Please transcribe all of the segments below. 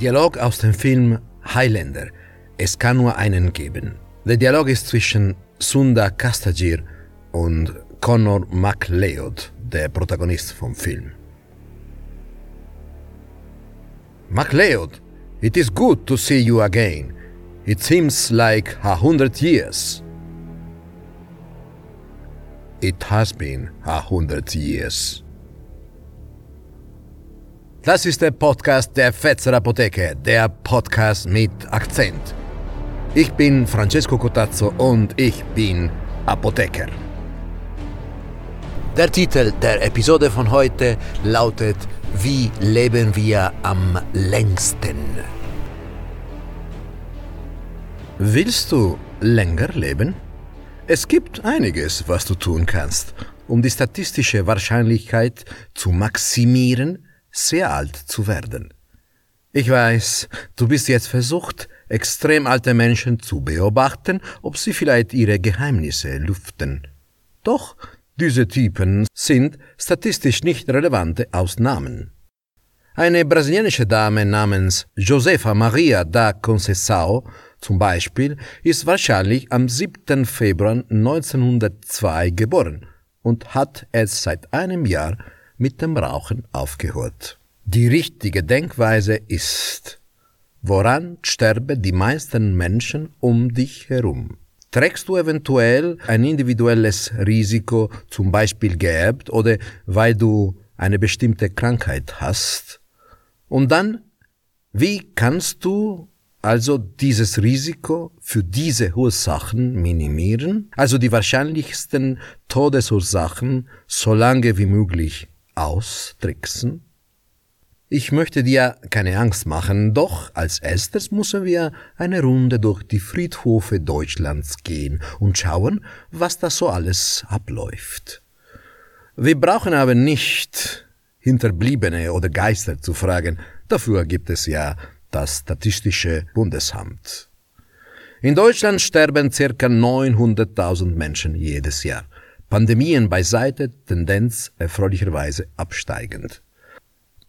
Dialog aus dem Film Highlander. Es kann nur einen geben. Der Dialog ist zwischen Sunda Kastagir und Connor MacLeod, der Protagonist vom Film. MacLeod, it is good to see you again. It seems like a hundred years. It has been a hundred years. Das ist der Podcast der Fetzer Apotheke, der Podcast mit Akzent. Ich bin Francesco Cotazzo und ich bin Apotheker. Der Titel der Episode von heute lautet Wie leben wir am längsten? Willst du länger leben? Es gibt einiges, was du tun kannst, um die statistische Wahrscheinlichkeit zu maximieren, sehr alt zu werden. Ich weiß, du bist jetzt versucht, extrem alte Menschen zu beobachten, ob sie vielleicht ihre Geheimnisse lüften. Doch diese Typen sind statistisch nicht relevante Ausnahmen. Eine brasilianische Dame namens Josefa Maria da Conceição zum Beispiel ist wahrscheinlich am 7. Februar 1902 geboren und hat erst seit einem Jahr mit dem Rauchen aufgehört. Die richtige Denkweise ist, woran sterben die meisten Menschen um dich herum? Trägst du eventuell ein individuelles Risiko, zum Beispiel geerbt oder weil du eine bestimmte Krankheit hast? Und dann, wie kannst du also dieses Risiko für diese Ursachen minimieren, also die wahrscheinlichsten Todesursachen so lange wie möglich austricksen? Ich möchte dir keine Angst machen, doch als erstes müssen wir eine Runde durch die Friedhofe Deutschlands gehen und schauen, was da so alles abläuft. Wir brauchen aber nicht Hinterbliebene oder Geister zu fragen, dafür gibt es ja das Statistische Bundesamt. In Deutschland sterben ca. 900.000 Menschen jedes Jahr. Pandemien beiseite, Tendenz erfreulicherweise absteigend.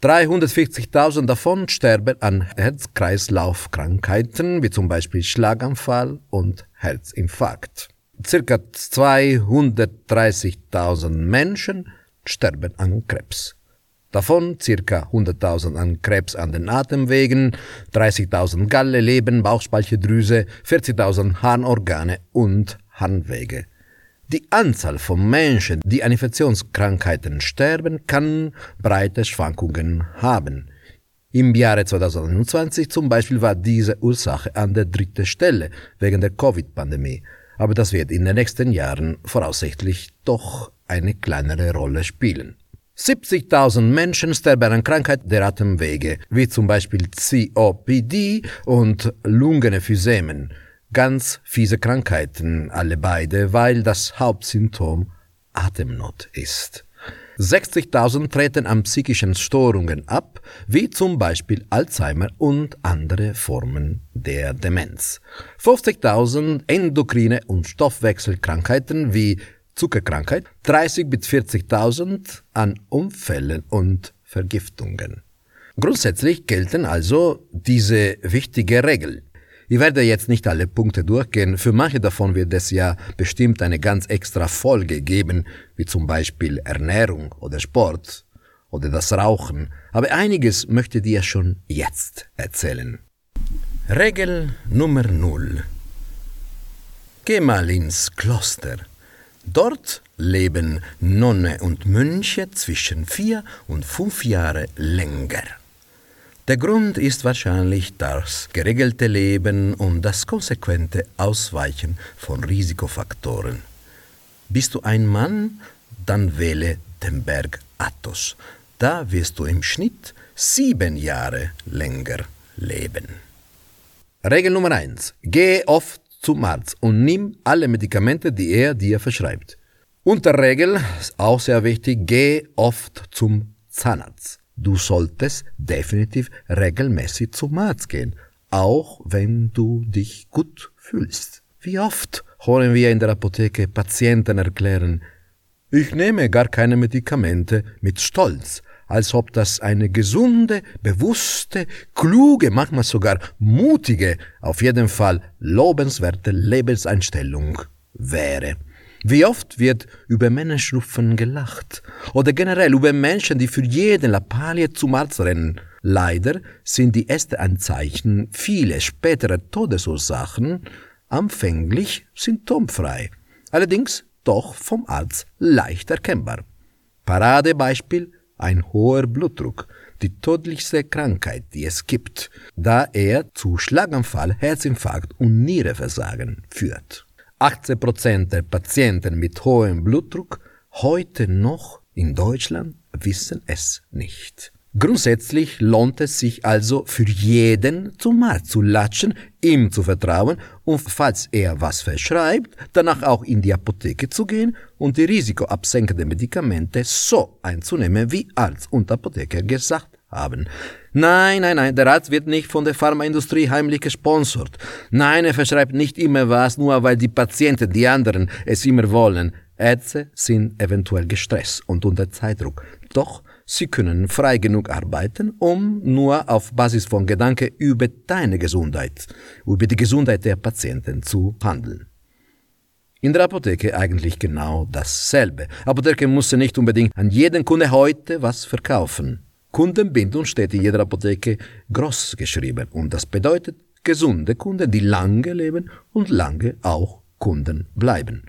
340.000 davon sterben an Herz-Kreislauf-Krankheiten wie zum Beispiel Schlaganfall und Herzinfarkt. Circa 230.000 Menschen sterben an Krebs. Davon circa 100.000 an Krebs an den Atemwegen, 30.000 Galle, Leben, Bauchspeicheldrüse, 40.000 Harnorgane und Harnwege. Die Anzahl von Menschen, die an Infektionskrankheiten sterben, kann breite Schwankungen haben. Im Jahre 2021 zum Beispiel war diese Ursache an der dritten Stelle wegen der Covid-Pandemie, aber das wird in den nächsten Jahren voraussichtlich doch eine kleinere Rolle spielen. 70.000 Menschen sterben an Krankheiten der Atemwege, wie zum Beispiel COPD und Lungenephysemen ganz fiese Krankheiten, alle beide, weil das Hauptsymptom Atemnot ist. 60.000 treten an psychischen Störungen ab, wie zum Beispiel Alzheimer und andere Formen der Demenz. 50.000 endokrine und Stoffwechselkrankheiten wie Zuckerkrankheit, 30 bis 40.000 an Unfällen und Vergiftungen. Grundsätzlich gelten also diese wichtige Regel. Ich werde jetzt nicht alle Punkte durchgehen. Für manche davon wird es ja bestimmt eine ganz extra Folge geben, wie zum Beispiel Ernährung oder Sport oder das Rauchen. Aber einiges möchte dir schon jetzt erzählen. Regel Nummer 0. Geh mal ins Kloster. Dort leben Nonne und Mönche zwischen vier und fünf Jahre länger. Der Grund ist wahrscheinlich das geregelte Leben und das konsequente Ausweichen von Risikofaktoren. Bist du ein Mann, dann wähle den Berg Athos. Da wirst du im Schnitt sieben Jahre länger leben. Regel Nummer eins: Geh oft zum Arzt und nimm alle Medikamente, die er dir verschreibt. Unterregel, auch sehr wichtig, geh oft zum Zahnarzt. Du solltest definitiv regelmäßig zum Arzt gehen, auch wenn du dich gut fühlst. Wie oft hören wir in der Apotheke Patienten erklären, ich nehme gar keine Medikamente mit Stolz, als ob das eine gesunde, bewusste, kluge, manchmal sogar mutige, auf jeden Fall lobenswerte Lebenseinstellung wäre. Wie oft wird über Männerschnupfen gelacht oder generell über Menschen, die für jeden Lappalie zum Arzt rennen. Leider sind die ersten Anzeichen vieler späterer Todesursachen anfänglich symptomfrei, allerdings doch vom Arzt leicht erkennbar. Paradebeispiel ein hoher Blutdruck, die tödlichste Krankheit, die es gibt, da er zu Schlaganfall, Herzinfarkt und Nierenversagen führt. 18 Prozent der Patienten mit hohem Blutdruck heute noch in Deutschland wissen es nicht. Grundsätzlich lohnt es sich also für jeden zum Arzt zu latschen, ihm zu vertrauen und falls er was verschreibt, danach auch in die Apotheke zu gehen und die risikoabsenkenden Medikamente so einzunehmen, wie Arzt und Apotheker gesagt haben. Nein, nein, nein, der Arzt wird nicht von der Pharmaindustrie heimlich gesponsert. Nein, er verschreibt nicht immer was, nur weil die Patienten, die anderen, es immer wollen. Ärzte sind eventuell gestresst und unter Zeitdruck. Doch sie können frei genug arbeiten, um nur auf Basis von Gedanken über deine Gesundheit, über die Gesundheit der Patienten zu handeln. In der Apotheke eigentlich genau dasselbe. Apotheke muss nicht unbedingt an jeden Kunde heute was verkaufen. Kundenbindung steht in jeder Apotheke groß geschrieben und das bedeutet gesunde Kunden, die lange leben und lange auch Kunden bleiben.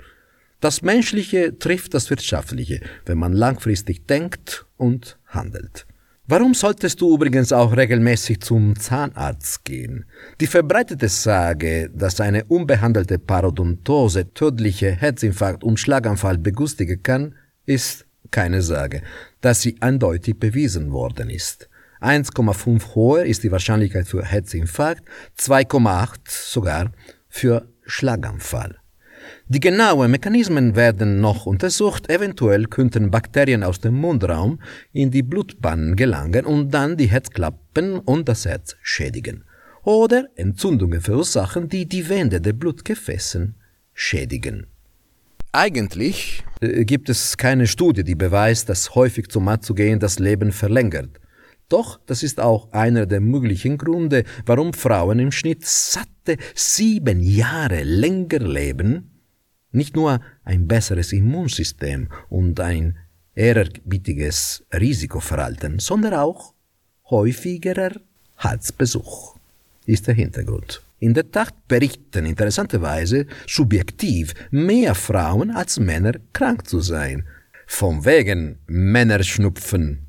Das Menschliche trifft das Wirtschaftliche, wenn man langfristig denkt und handelt. Warum solltest du übrigens auch regelmäßig zum Zahnarzt gehen? Die verbreitete Sage, dass eine unbehandelte Parodontose tödliche Herzinfarkt und Schlaganfall begünstigen kann, ist keine Sage, da sie eindeutig bewiesen worden ist. 1,5 hoher ist die Wahrscheinlichkeit für Herzinfarkt, 2,8 sogar für Schlaganfall. Die genauen Mechanismen werden noch untersucht, eventuell könnten Bakterien aus dem Mundraum in die Blutbahnen gelangen und dann die Herzklappen und das Herz schädigen. Oder Entzündungen verursachen, die die Wände der Blutgefäßen schädigen. Eigentlich äh, gibt es keine Studie, die beweist, dass häufig zum Arzt zu gehen das Leben verlängert. Doch das ist auch einer der möglichen Gründe, warum Frauen im Schnitt satte sieben Jahre länger leben. Nicht nur ein besseres Immunsystem und ein ehrerbietiges Risikoverhalten, sondern auch häufigerer Halsbesuch ist der Hintergrund. In der Tat berichten interessanterweise subjektiv mehr Frauen als Männer krank zu sein. Vom wegen Männerschnupfen.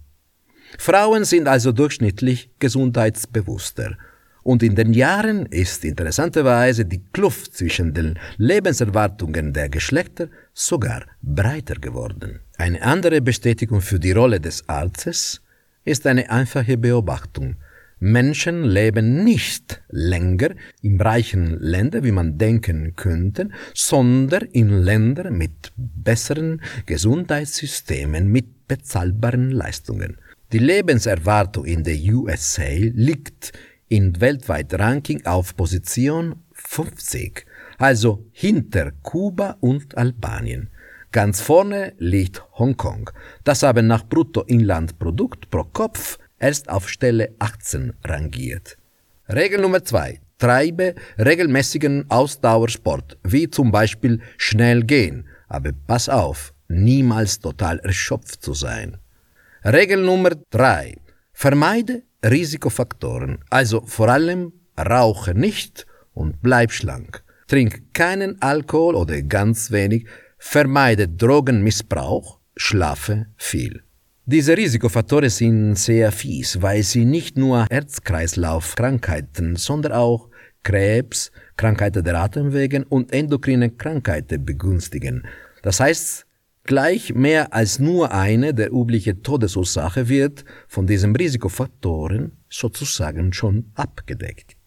Frauen sind also durchschnittlich gesundheitsbewusster. Und in den Jahren ist interessanterweise die Kluft zwischen den Lebenserwartungen der Geschlechter sogar breiter geworden. Eine andere Bestätigung für die Rolle des Arztes ist eine einfache Beobachtung. Menschen leben nicht länger in reichen Ländern, wie man denken könnte, sondern in Ländern mit besseren Gesundheitssystemen, mit bezahlbaren Leistungen. Die Lebenserwartung in der USA liegt in weltweit Ranking auf Position 50, also hinter Kuba und Albanien. Ganz vorne liegt Hongkong, das aber nach Bruttoinlandprodukt pro Kopf erst auf Stelle 18 rangiert. Regel Nummer 2. Treibe regelmäßigen Ausdauersport, wie zum Beispiel schnell gehen, aber pass auf, niemals total erschöpft zu sein. Regel Nummer 3. Vermeide Risikofaktoren, also vor allem rauche nicht und bleib schlank. Trink keinen Alkohol oder ganz wenig, vermeide Drogenmissbrauch, schlafe viel. Diese Risikofaktoren sind sehr fies, weil sie nicht nur Herz-Kreislauf-Krankheiten, sondern auch Krebs, Krankheiten der Atemwege und endokrine Krankheiten begünstigen. Das heißt, gleich mehr als nur eine der üblichen Todesursache wird von diesen Risikofaktoren sozusagen schon abgedeckt.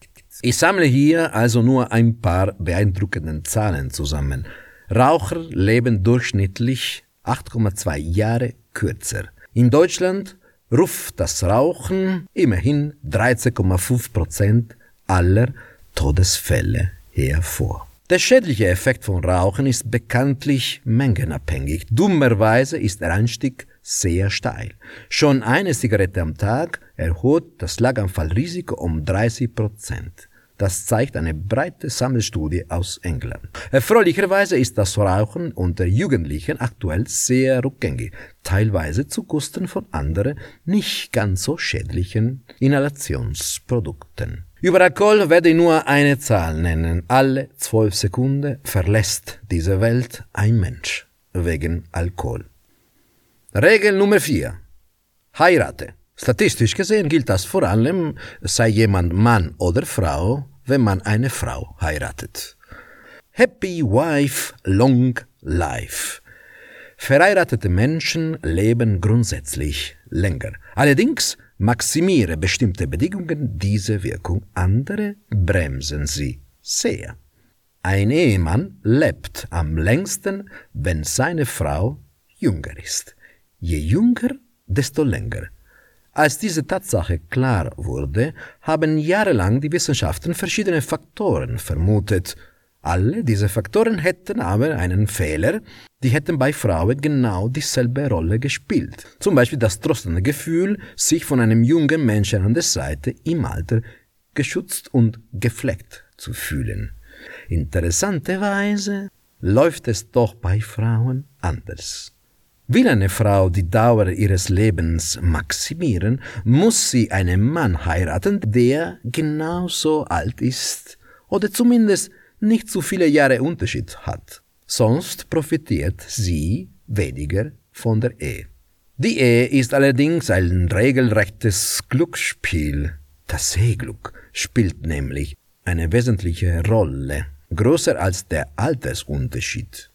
Ich sammle hier also nur ein paar beeindruckenden Zahlen zusammen. Raucher leben durchschnittlich 8,2 Jahre kürzer. In Deutschland ruft das Rauchen immerhin 13,5 Prozent aller Todesfälle hervor. Der schädliche Effekt von Rauchen ist bekanntlich mengenabhängig. Dummerweise ist der Einstieg sehr steil. Schon eine Zigarette am Tag erhöht das Schlaganfallrisiko um 30 Prozent. Das zeigt eine breite Sammelstudie aus England. Erfreulicherweise ist das Rauchen unter Jugendlichen aktuell sehr rückgängig, teilweise zugunsten von anderen nicht ganz so schädlichen Inhalationsprodukten. Über Alkohol werde ich nur eine Zahl nennen. Alle zwölf Sekunden verlässt diese Welt ein Mensch wegen Alkohol. Regel Nummer 4. Heirate. Statistisch gesehen gilt das vor allem, sei jemand Mann oder Frau, wenn man eine Frau heiratet. Happy Wife, Long Life. Verheiratete Menschen leben grundsätzlich länger. Allerdings maximiere bestimmte Bedingungen diese Wirkung, andere bremsen sie sehr. Ein Ehemann lebt am längsten, wenn seine Frau jünger ist. Je jünger, desto länger. Als diese Tatsache klar wurde, haben jahrelang die Wissenschaften verschiedene Faktoren vermutet. Alle diese Faktoren hätten aber einen Fehler, die hätten bei Frauen genau dieselbe Rolle gespielt. Zum Beispiel das trostende Gefühl, sich von einem jungen Menschen an der Seite im Alter geschützt und gefleckt zu fühlen. Interessanterweise läuft es doch bei Frauen anders. Will eine Frau die Dauer ihres Lebens maximieren, muss sie einen Mann heiraten, der genauso alt ist oder zumindest nicht zu viele Jahre Unterschied hat. Sonst profitiert sie weniger von der Ehe. Die Ehe ist allerdings ein regelrechtes Glücksspiel. Das Seeglück spielt nämlich eine wesentliche Rolle, größer als der Altersunterschied.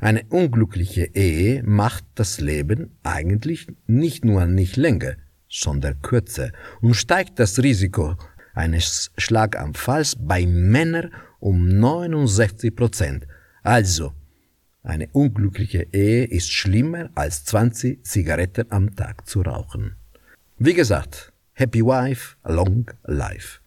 Eine unglückliche Ehe macht das Leben eigentlich nicht nur nicht länger, sondern kürzer und steigt das Risiko eines Schlaganfalls bei Männern um 69 Prozent. Also, eine unglückliche Ehe ist schlimmer als 20 Zigaretten am Tag zu rauchen. Wie gesagt, Happy Wife, Long Life.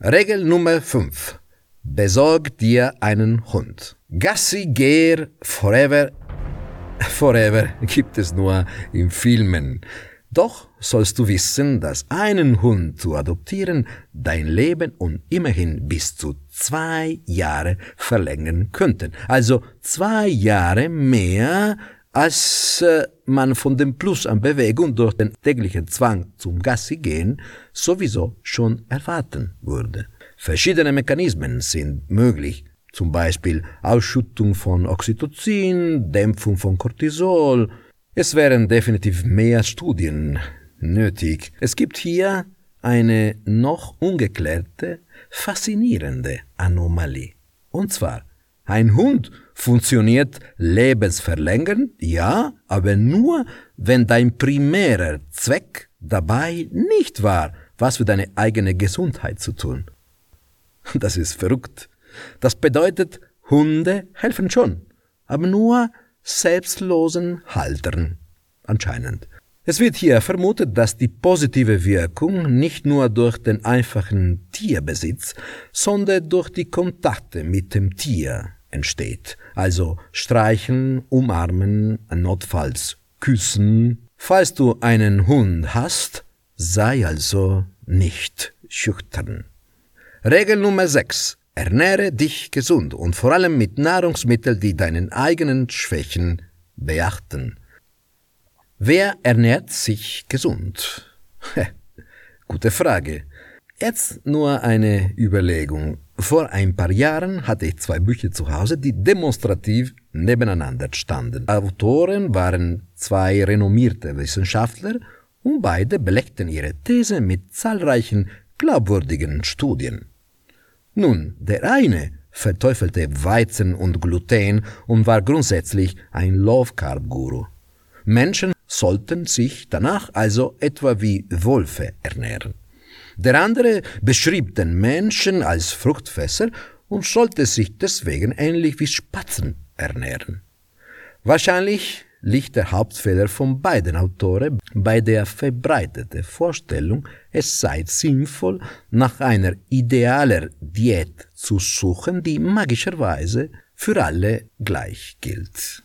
Regel Nummer 5. Besorg dir einen Hund. Gassi Gear Forever. Forever gibt es nur in Filmen. Doch sollst du wissen, dass einen Hund zu adoptieren dein Leben und immerhin bis zu zwei Jahre verlängern könnten. Also zwei Jahre mehr, als äh, man von dem Plus an Bewegung durch den täglichen Zwang zum Gassi gehen sowieso schon erwarten würde. Verschiedene Mechanismen sind möglich, zum Beispiel Ausschüttung von Oxytocin, Dämpfung von Cortisol. Es wären definitiv mehr Studien nötig. Es gibt hier eine noch ungeklärte, faszinierende Anomalie. Und zwar, ein Hund funktioniert lebensverlängernd, ja, aber nur, wenn dein primärer Zweck dabei nicht war, was für deine eigene Gesundheit zu tun. Das ist verrückt. Das bedeutet, Hunde helfen schon, aber nur selbstlosen Haltern. Anscheinend. Es wird hier vermutet, dass die positive Wirkung nicht nur durch den einfachen Tierbesitz, sondern durch die Kontakte mit dem Tier entsteht. Also streichen, umarmen, notfalls küssen. Falls du einen Hund hast, sei also nicht schüchtern. Regel Nummer 6. Ernähre dich gesund und vor allem mit Nahrungsmitteln, die deinen eigenen Schwächen beachten. Wer ernährt sich gesund? Gute Frage. Jetzt nur eine Überlegung. Vor ein paar Jahren hatte ich zwei Bücher zu Hause, die demonstrativ nebeneinander standen. Autoren waren zwei renommierte Wissenschaftler und beide belegten ihre These mit zahlreichen glaubwürdigen Studien. Nun, der eine verteufelte Weizen und Gluten und war grundsätzlich ein Low-Carb-Guru. Menschen sollten sich danach also etwa wie Wölfe ernähren. Der andere beschrieb den Menschen als Fruchtfässer und sollte sich deswegen ähnlich wie Spatzen ernähren. Wahrscheinlich liegt der Hauptfehler von beiden Autoren bei der verbreiteten Vorstellung, es sei sinnvoll, nach einer idealer Diät zu suchen, die magischerweise für alle gleich gilt.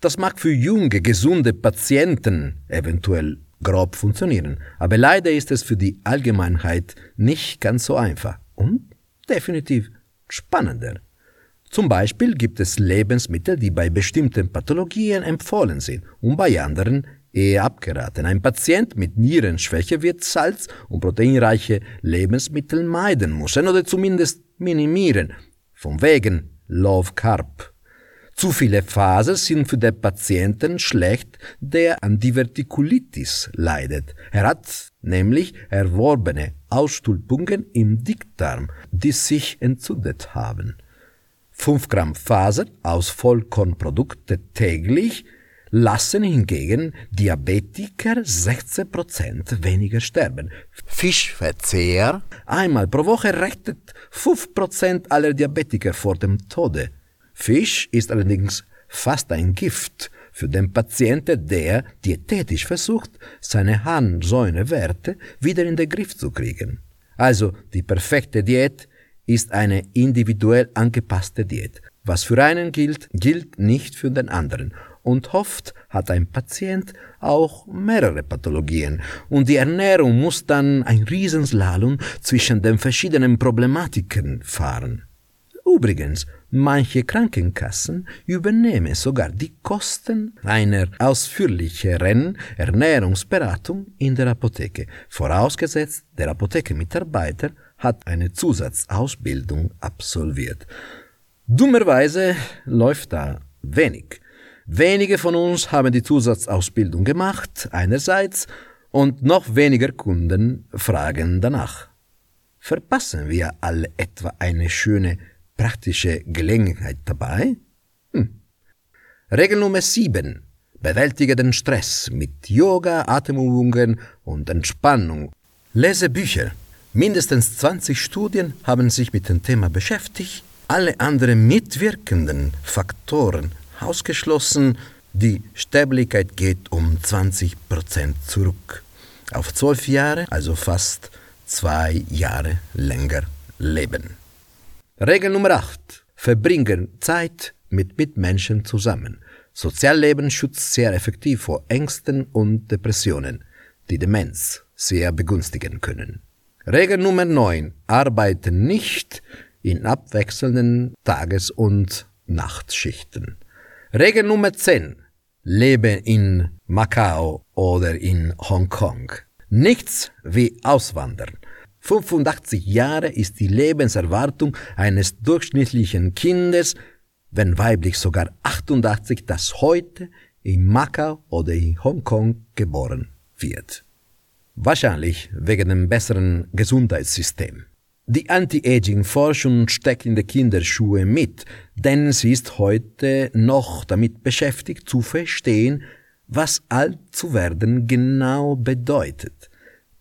Das mag für junge, gesunde Patienten eventuell grob funktionieren, aber leider ist es für die Allgemeinheit nicht ganz so einfach und definitiv spannender. Zum Beispiel gibt es Lebensmittel, die bei bestimmten Pathologien empfohlen sind und bei anderen eher abgeraten. Ein Patient mit Nierenschwäche wird Salz- und proteinreiche Lebensmittel meiden müssen oder zumindest minimieren. Von wegen Love Carb. Zu viele Phasen sind für den Patienten schlecht, der an Divertikulitis leidet. Er hat nämlich erworbene Ausstülpungen im Dickdarm, die sich entzündet haben. 5 Gramm Faser aus Vollkornprodukte täglich lassen hingegen Diabetiker 16 Prozent weniger sterben. Fischverzehr einmal pro Woche rettet 5 Prozent aller Diabetiker vor dem Tode. Fisch ist allerdings fast ein Gift für den Patienten, der diätetisch versucht, seine Harnsäurewerte wieder in den Griff zu kriegen. Also die perfekte Diät ist eine individuell angepasste Diät. Was für einen gilt, gilt nicht für den anderen. Und oft hat ein Patient auch mehrere Pathologien. Und die Ernährung muss dann ein Riesenslalom zwischen den verschiedenen Problematiken fahren. Übrigens, manche Krankenkassen übernehmen sogar die Kosten einer ausführlicheren Ernährungsberatung in der Apotheke, vorausgesetzt der Apothekenmitarbeiter hat eine Zusatzausbildung absolviert. Dummerweise läuft da wenig. Wenige von uns haben die Zusatzausbildung gemacht, einerseits, und noch weniger Kunden fragen danach. Verpassen wir alle etwa eine schöne praktische Gelegenheit dabei? Hm. Regel Nummer 7. Bewältige den Stress mit Yoga, Atemübungen und Entspannung. Lese Bücher. Mindestens 20 Studien haben sich mit dem Thema beschäftigt. Alle anderen mitwirkenden Faktoren ausgeschlossen. Die Sterblichkeit geht um 20 Prozent zurück. Auf zwölf Jahre, also fast zwei Jahre länger leben. Regel Nummer 8. Verbringen Zeit mit Mitmenschen zusammen. Sozialleben schützt sehr effektiv vor Ängsten und Depressionen, die Demenz sehr begünstigen können. Regel Nummer 9. Arbeite nicht in abwechselnden Tages- und Nachtschichten. Regel Nummer 10. Lebe in Macau oder in Hongkong. Nichts wie Auswandern. 85 Jahre ist die Lebenserwartung eines durchschnittlichen Kindes, wenn weiblich sogar 88, das heute in Macau oder in Hongkong geboren wird. Wahrscheinlich wegen dem besseren Gesundheitssystem. Die Anti-Aging-Forschung steckt in die Kinderschuhe mit, denn sie ist heute noch damit beschäftigt zu verstehen, was alt zu werden genau bedeutet.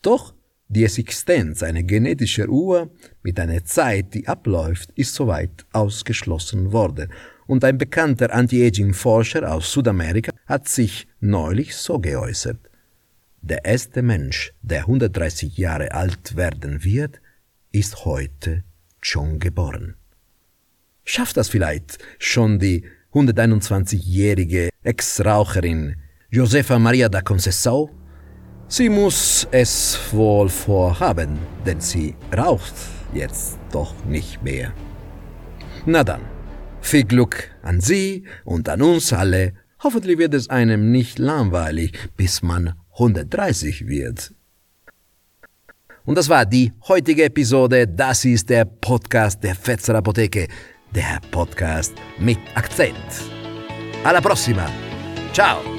Doch die Existenz einer genetischen Uhr mit einer Zeit, die abläuft, ist soweit ausgeschlossen worden. Und ein bekannter Anti-Aging-Forscher aus Südamerika hat sich neulich so geäußert. Der erste Mensch, der 130 Jahre alt werden wird, ist heute schon geboren. Schafft das vielleicht schon die 121-jährige Ex-Raucherin Josefa Maria da Conceição? Sie muss es wohl vorhaben, denn sie raucht jetzt doch nicht mehr. Na dann, viel Glück an Sie und an uns alle. Hoffentlich wird es einem nicht langweilig, bis man 130 wird. Und das war die heutige Episode. Das ist der Podcast der Fetzer Apotheke. Der Podcast mit Akzent. Alla prossima. Ciao.